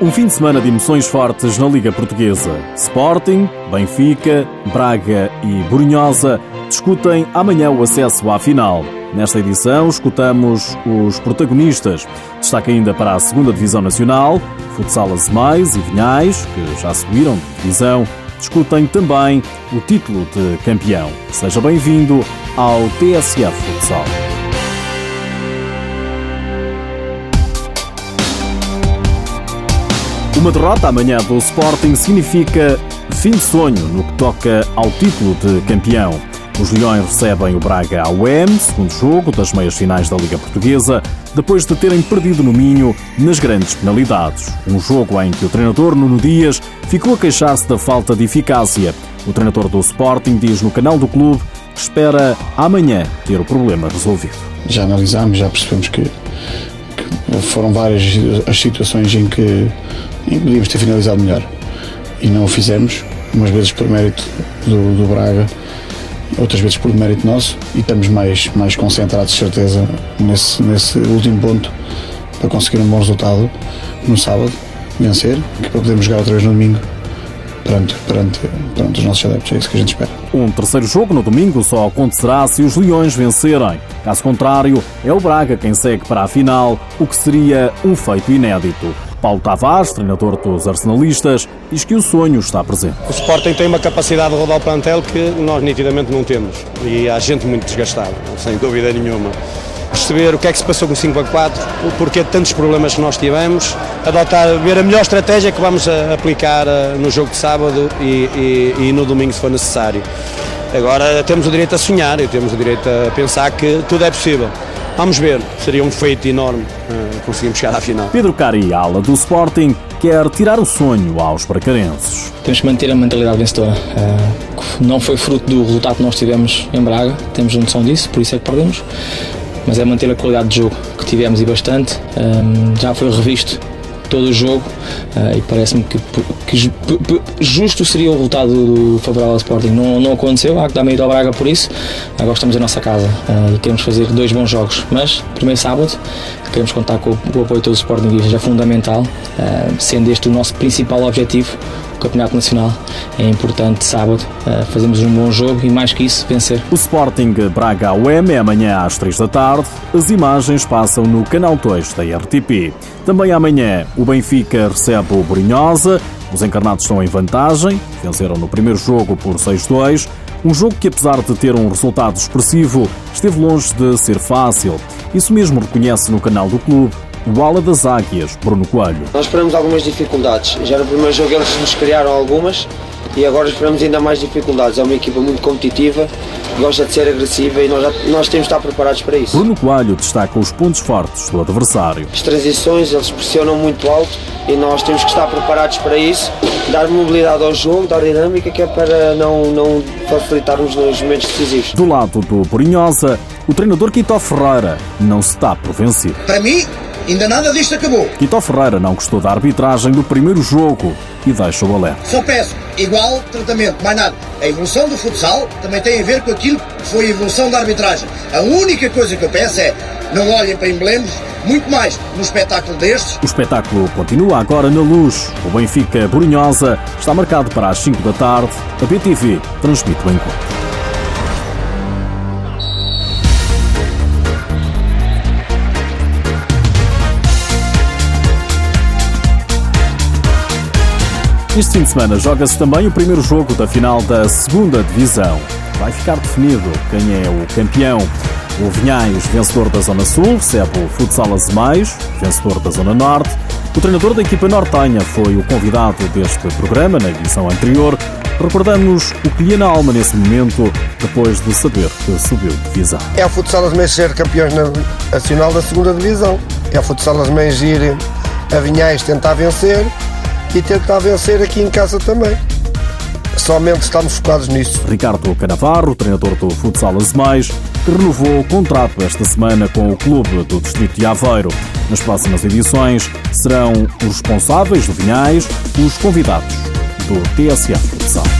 Um fim de semana de emoções fortes na Liga Portuguesa. Sporting, Benfica, Braga e Borinhosa discutem amanhã o acesso à final. Nesta edição, escutamos os protagonistas. Destaque ainda para a segunda Divisão Nacional, Futsal Azemais e Vinhais, que já subiram de divisão, discutem também o título de campeão. Seja bem-vindo ao TSF Futsal. Uma derrota amanhã do Sporting significa fim de sonho no que toca ao título de campeão. Os Leões recebem o Braga ao UEM, segundo jogo das meias finais da Liga Portuguesa, depois de terem perdido no Minho nas grandes penalidades. Um jogo em que o treinador Nuno Dias ficou a queixar-se da falta de eficácia. O treinador do Sporting diz no canal do clube que espera amanhã ter o problema resolvido. Já analisámos, já percebemos que, que foram várias as situações em que e podíamos ter finalizado melhor. E não o fizemos, umas vezes por mérito do, do Braga, outras vezes por mérito nosso, e estamos mais, mais concentrados, de certeza, nesse, nesse último ponto para conseguir um bom resultado no sábado, vencer, para podermos jogar outra vez no domingo perante, perante, perante os nossos adeptos. É isso que a gente espera. Um terceiro jogo no domingo só acontecerá se os Leões vencerem. Caso contrário, é o Braga quem segue para a final, o que seria um feito inédito. Paulo Tavares, treinador dos arsenalistas, diz que o sonho está presente. O Sporting tem uma capacidade de rodar o plantel que nós nitidamente não temos e há gente muito desgastada, sem dúvida nenhuma. Perceber o que é que se passou com o 5 a 4, o porquê de tantos problemas que nós tivemos, adotar, ver a melhor estratégia que vamos aplicar eh, no jogo de sábado e, e, e no domingo se for necessário. Agora temos o direito a sonhar e temos o direito a pensar que tudo é possível. Vamos ver, seria um feito enorme uh, conseguirmos chegar à final. Pedro Cari, ala do Sporting, quer tirar o sonho aos bracarenses. Temos que manter a mentalidade vencedora. Uh, não foi fruto do resultado que nós tivemos em Braga, temos noção disso, por isso é que perdemos. Mas é manter a qualidade de jogo que tivemos e bastante. Um, já foi revisto todo o jogo uh, e parece-me que, que, justo seria o resultado do favorável ao Sporting. Não, não aconteceu, há que dar meio ao Braga por isso. Agora estamos em nossa casa uh, e queremos fazer dois bons jogos. Mas, primeiro sábado, queremos contar com, com o apoio de todos os Sportingistas, é fundamental, uh, sendo este o nosso principal objetivo o Campeonato Nacional. É importante sábado uh, fazermos um bom jogo e mais que isso, vencer. O Sporting Braga UEM é amanhã às 3 da tarde. As imagens passam no canal 2 da RTP. Também amanhã o Benfica recebe o Borinhosa. Os encarnados estão em vantagem, venceram no primeiro jogo por 6-2. Um jogo que, apesar de ter um resultado expressivo, esteve longe de ser fácil. Isso mesmo reconhece no canal do clube o ala das Águias, Bruno Coelho. Nós esperamos algumas dificuldades. Já no primeiro jogo eles nos criaram algumas e agora esperamos ainda mais dificuldades. É uma equipa muito competitiva, gosta de ser agressiva e nós, já, nós temos de estar preparados para isso. Bruno Coelho destaca os pontos fortes do adversário. As transições, eles pressionam muito alto e nós temos que estar preparados para isso, dar mobilidade ao jogo, dar dinâmica, que é para não, não facilitarmos nos momentos decisivos. Do lado do Borinhosa, o treinador Quito Ferreira não se está por vencido. Para mim, Ainda nada disto acabou. Quito Ferreira não gostou da arbitragem do primeiro jogo e deixa o alerta. Só peço igual tratamento, mais nada. A evolução do futsal também tem a ver com aquilo que foi a evolução da arbitragem. A única coisa que eu peço é não olhem para emblemas, muito mais no espetáculo destes. O espetáculo continua agora na luz. O Benfica Borinhosa está marcado para as 5 da tarde. A BTV transmite o encontro. Este fim de semana joga-se também o primeiro jogo da final da segunda Divisão. Vai ficar definido quem é o campeão. O Vinhais, vencedor da Zona Sul, recebe o Futsal Azemais, vencedor da Zona Norte. O treinador da equipa nortenha foi o convidado deste programa na edição anterior. Recordamos o que lhe na alma nesse momento, depois de saber que subiu de divisão. É o Futsal Azemais ser campeões nacional da segunda Divisão. É o Futsal Azemais ir a Vinhais tentar vencer e tentar vencer aqui em casa também. Somente estamos focados nisso. Ricardo Canavarro, treinador do Futsal Azemais, renovou o contrato esta semana com o clube do Distrito de Aveiro. Nas próximas edições serão os responsáveis do Vinhais os convidados do TSF Futsal.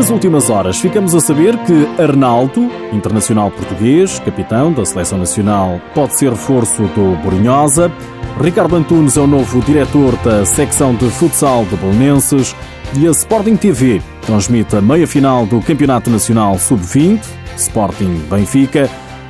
Nas últimas horas ficamos a saber que Arnaldo, internacional português, capitão da seleção nacional, pode ser reforço do Borinhosa. Ricardo Antunes é o novo diretor da secção de futsal de Belenenses e a Sporting TV transmite a meia-final do Campeonato Nacional Sub-20, Sporting Benfica.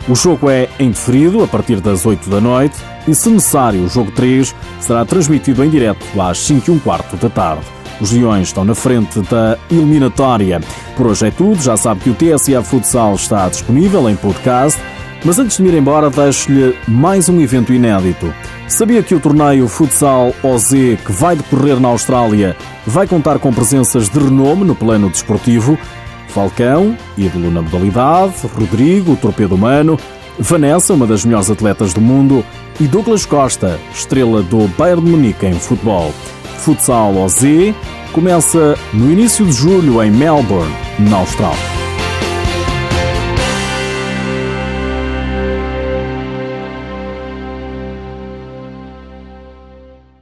O jogo é indeferido a partir das 8 da noite e, se necessário, o jogo 3 será transmitido em direto às 5 e um quarto da tarde. Os Leões estão na frente da eliminatória. Por hoje é tudo. Já sabe que o TSF Futsal está disponível em podcast. Mas antes de ir embora, deixo-lhe mais um evento inédito. Sabia que o torneio Futsal OZ, que vai decorrer na Austrália, vai contar com presenças de renome no plano desportivo? Falcão, ídolo na modalidade, Rodrigo, torpedo humano, Vanessa, uma das melhores atletas do mundo, e Douglas Costa, estrela do Bayern de Munique em futebol. Futsal OZ começa no início de julho em Melbourne, na Austrália.